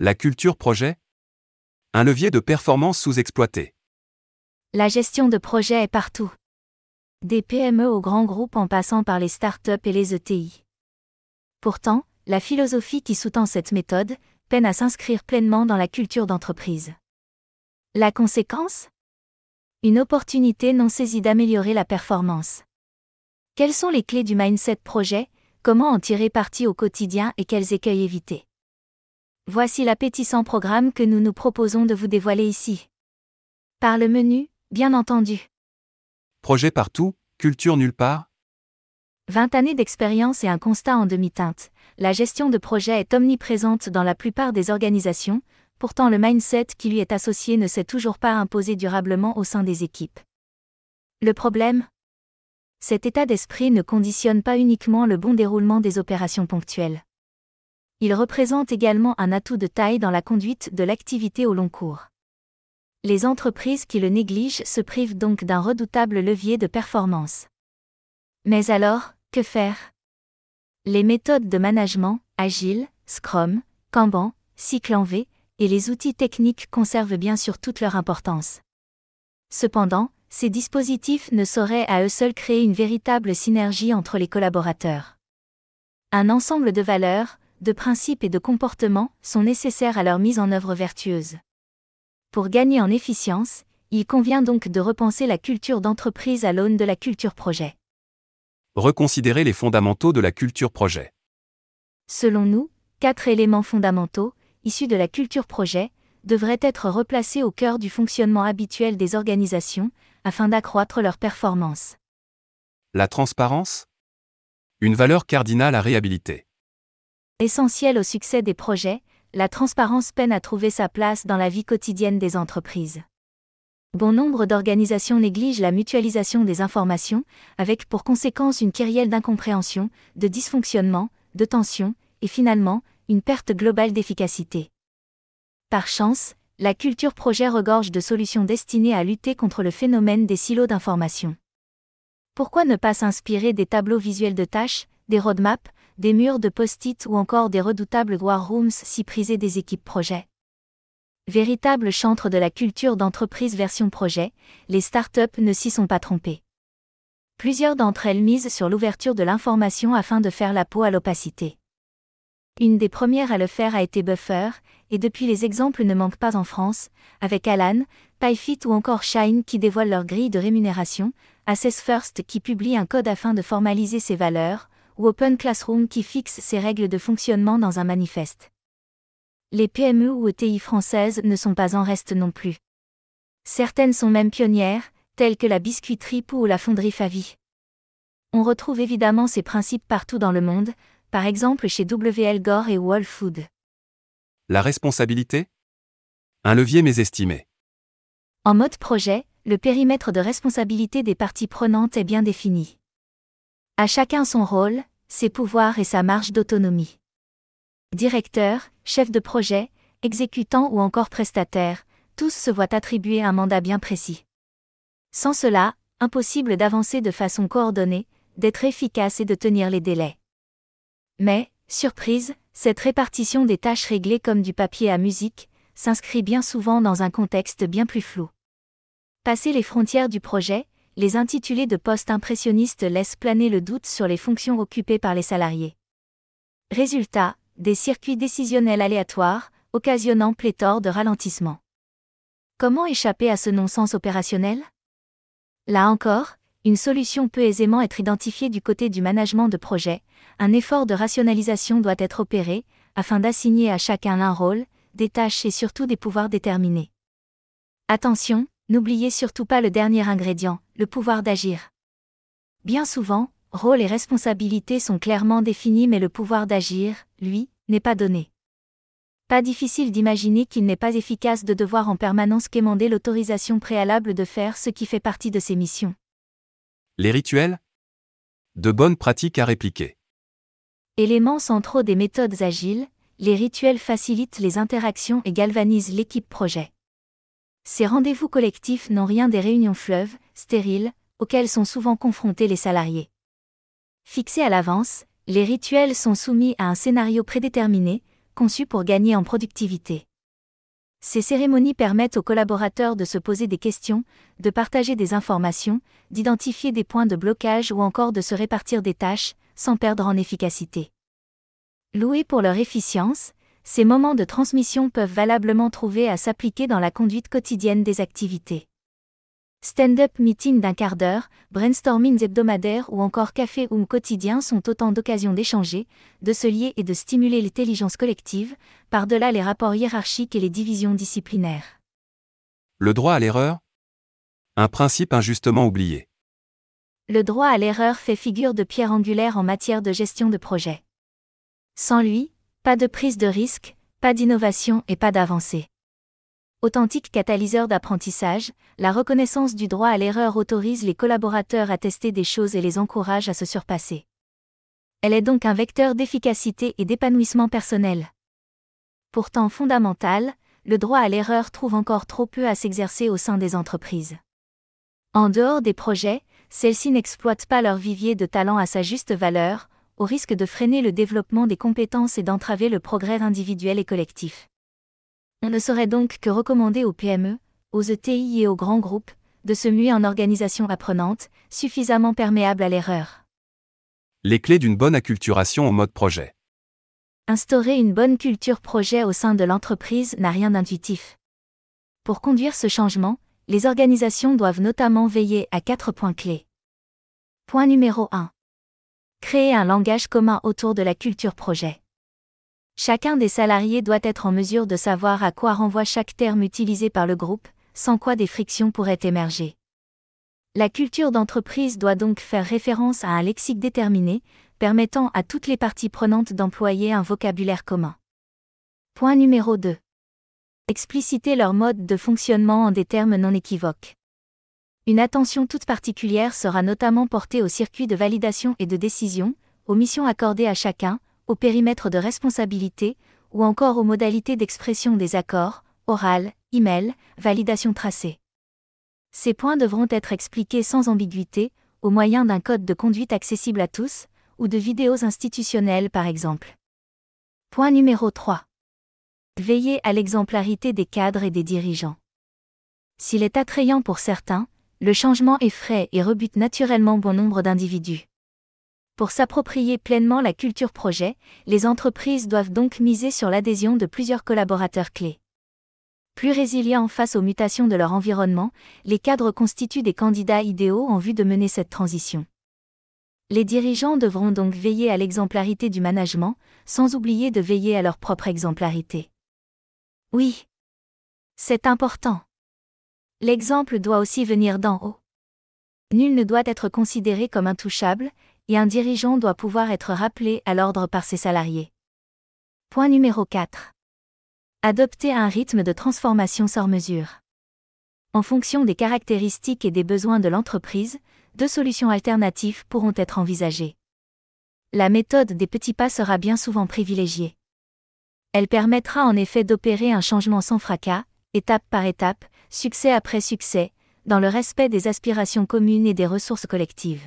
La culture projet Un levier de performance sous-exploité. La gestion de projet est partout. Des PME aux grands groupes en passant par les startups et les ETI. Pourtant, la philosophie qui sous-tend cette méthode peine à s'inscrire pleinement dans la culture d'entreprise. La conséquence? Une opportunité non saisie d'améliorer la performance. Quelles sont les clés du mindset projet? Comment en tirer parti au quotidien et quels écueils éviter? Voici l'appétissant programme que nous nous proposons de vous dévoiler ici. Par le menu, bien entendu. Projet partout, culture nulle part 20 années d'expérience et un constat en demi-teinte. La gestion de projet est omniprésente dans la plupart des organisations, pourtant le mindset qui lui est associé ne s'est toujours pas imposé durablement au sein des équipes. Le problème? Cet état d'esprit ne conditionne pas uniquement le bon déroulement des opérations ponctuelles. Il représente également un atout de taille dans la conduite de l'activité au long cours. Les entreprises qui le négligent se privent donc d'un redoutable levier de performance. Mais alors, que faire? Les méthodes de management, Agile, Scrum, Kanban, cycle en V, et les outils techniques conservent bien sûr toute leur importance. Cependant, ces dispositifs ne sauraient à eux seuls créer une véritable synergie entre les collaborateurs. Un ensemble de valeurs, de principes et de comportements sont nécessaires à leur mise en œuvre vertueuse. Pour gagner en efficience, il convient donc de repenser la culture d'entreprise à l'aune de la culture projet. Reconsidérer les fondamentaux de la culture projet. Selon nous, quatre éléments fondamentaux, issus de la culture projet, devraient être replacés au cœur du fonctionnement habituel des organisations, afin d'accroître leur performance. La transparence Une valeur cardinale à réhabiliter. Essentiel au succès des projets, la transparence peine à trouver sa place dans la vie quotidienne des entreprises. Bon nombre d'organisations négligent la mutualisation des informations, avec pour conséquence une kyrielle d'incompréhension, de dysfonctionnement, de tension, et finalement, une perte globale d'efficacité. Par chance, la culture projet regorge de solutions destinées à lutter contre le phénomène des silos d'information. Pourquoi ne pas s'inspirer des tableaux visuels de tâches, des roadmaps, des murs de post-it ou encore des redoutables war rooms si prisés des équipes projet. Véritable chantre de la culture d'entreprise version projet, les startups ne s'y sont pas trompées. Plusieurs d'entre elles misent sur l'ouverture de l'information afin de faire la peau à l'opacité. Une des premières à le faire a été Buffer, et depuis les exemples ne manquent pas en France, avec Alan, PyFit ou encore Shine qui dévoilent leur grille de rémunération, Assess First qui publie un code afin de formaliser ses valeurs, ou Open Classroom qui fixe ses règles de fonctionnement dans un manifeste. Les PME ou ETI françaises ne sont pas en reste non plus. Certaines sont même pionnières, telles que la biscuiterie Pou ou la fonderie Favi. On retrouve évidemment ces principes partout dans le monde, par exemple chez WL Gore et Wall Food. La responsabilité? Un levier mésestimé. En mode projet, le périmètre de responsabilité des parties prenantes est bien défini. À chacun son rôle, ses pouvoirs et sa marge d'autonomie. Directeur, chef de projet, exécutant ou encore prestataire, tous se voient attribuer un mandat bien précis. Sans cela, impossible d'avancer de façon coordonnée, d'être efficace et de tenir les délais. Mais, surprise, cette répartition des tâches réglées comme du papier à musique, s'inscrit bien souvent dans un contexte bien plus flou. Passer les frontières du projet, les intitulés de postes impressionnistes laissent planer le doute sur les fonctions occupées par les salariés. Résultat, des circuits décisionnels aléatoires, occasionnant pléthore de ralentissements. Comment échapper à ce non-sens opérationnel? Là encore, une solution peut aisément être identifiée du côté du management de projet, un effort de rationalisation doit être opéré, afin d'assigner à chacun un rôle, des tâches et surtout des pouvoirs déterminés. Attention, N'oubliez surtout pas le dernier ingrédient, le pouvoir d'agir. Bien souvent, rôle et responsabilités sont clairement définis mais le pouvoir d'agir, lui, n'est pas donné. Pas difficile d'imaginer qu'il n'est pas efficace de devoir en permanence quémander l'autorisation préalable de faire ce qui fait partie de ses missions. Les rituels? De bonnes pratiques à répliquer. Éléments centraux des méthodes agiles, les rituels facilitent les interactions et galvanisent l'équipe projet. Ces rendez-vous collectifs n'ont rien des réunions fleuves, stériles, auxquelles sont souvent confrontés les salariés. Fixés à l'avance, les rituels sont soumis à un scénario prédéterminé, conçues pour gagner en productivité. Ces cérémonies permettent aux collaborateurs de se poser des questions, de partager des informations, d'identifier des points de blocage ou encore de se répartir des tâches, sans perdre en efficacité. Loués pour leur efficience, ces moments de transmission peuvent valablement trouver à s'appliquer dans la conduite quotidienne des activités. Stand-up meeting d'un quart d'heure, brainstorming hebdomadaires ou encore café ou quotidien sont autant d'occasions d'échanger, de se lier et de stimuler l'intelligence collective, par-delà les rapports hiérarchiques et les divisions disciplinaires. Le droit à l'erreur? Un principe injustement oublié. Le droit à l'erreur fait figure de pierre angulaire en matière de gestion de projet. Sans lui, pas de prise de risque, pas d'innovation et pas d'avancée. Authentique catalyseur d'apprentissage, la reconnaissance du droit à l'erreur autorise les collaborateurs à tester des choses et les encourage à se surpasser. Elle est donc un vecteur d'efficacité et d'épanouissement personnel. Pourtant fondamental, le droit à l'erreur trouve encore trop peu à s'exercer au sein des entreprises. En dehors des projets, celles-ci n'exploitent pas leur vivier de talent à sa juste valeur, au risque de freiner le développement des compétences et d'entraver le progrès individuel et collectif. On ne saurait donc que recommander aux PME, aux ETI et aux grands groupes, de se muer en organisation apprenante, suffisamment perméable à l'erreur. Les clés d'une bonne acculturation au mode projet. Instaurer une bonne culture projet au sein de l'entreprise n'a rien d'intuitif. Pour conduire ce changement, les organisations doivent notamment veiller à quatre points clés. Point numéro 1. Créer un langage commun autour de la culture projet. Chacun des salariés doit être en mesure de savoir à quoi renvoie chaque terme utilisé par le groupe, sans quoi des frictions pourraient émerger. La culture d'entreprise doit donc faire référence à un lexique déterminé, permettant à toutes les parties prenantes d'employer un vocabulaire commun. Point numéro 2. Expliciter leur mode de fonctionnement en des termes non équivoques. Une attention toute particulière sera notamment portée au circuit de validation et de décision, aux missions accordées à chacun, au périmètre de responsabilité, ou encore aux modalités d'expression des accords, oral, email, validation tracée. Ces points devront être expliqués sans ambiguïté, au moyen d'un code de conduite accessible à tous, ou de vidéos institutionnelles par exemple. Point numéro 3. Veiller à l'exemplarité des cadres et des dirigeants. S'il est attrayant pour certains, le changement effraie et rebute naturellement bon nombre d'individus. Pour s'approprier pleinement la culture projet, les entreprises doivent donc miser sur l'adhésion de plusieurs collaborateurs clés. Plus résilients face aux mutations de leur environnement, les cadres constituent des candidats idéaux en vue de mener cette transition. Les dirigeants devront donc veiller à l'exemplarité du management, sans oublier de veiller à leur propre exemplarité. Oui. C'est important. L'exemple doit aussi venir d'en haut. Nul ne doit être considéré comme intouchable, et un dirigeant doit pouvoir être rappelé à l'ordre par ses salariés. Point numéro 4. Adopter un rythme de transformation sans mesure. En fonction des caractéristiques et des besoins de l'entreprise, deux solutions alternatives pourront être envisagées. La méthode des petits pas sera bien souvent privilégiée. Elle permettra en effet d'opérer un changement sans fracas, étape par étape, succès après succès, dans le respect des aspirations communes et des ressources collectives.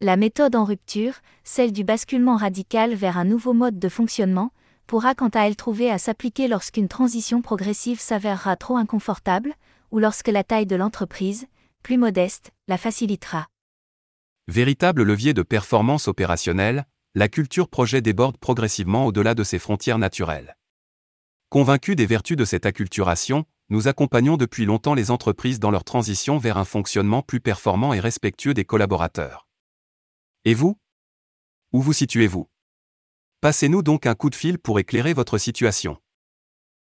La méthode en rupture, celle du basculement radical vers un nouveau mode de fonctionnement, pourra quant à elle trouver à s'appliquer lorsqu'une transition progressive s'avérera trop inconfortable, ou lorsque la taille de l'entreprise, plus modeste, la facilitera. Véritable levier de performance opérationnelle, la culture projet déborde progressivement au-delà de ses frontières naturelles. Convaincus des vertus de cette acculturation, nous accompagnons depuis longtemps les entreprises dans leur transition vers un fonctionnement plus performant et respectueux des collaborateurs. Et vous? Où vous situez-vous? Passez-nous donc un coup de fil pour éclairer votre situation.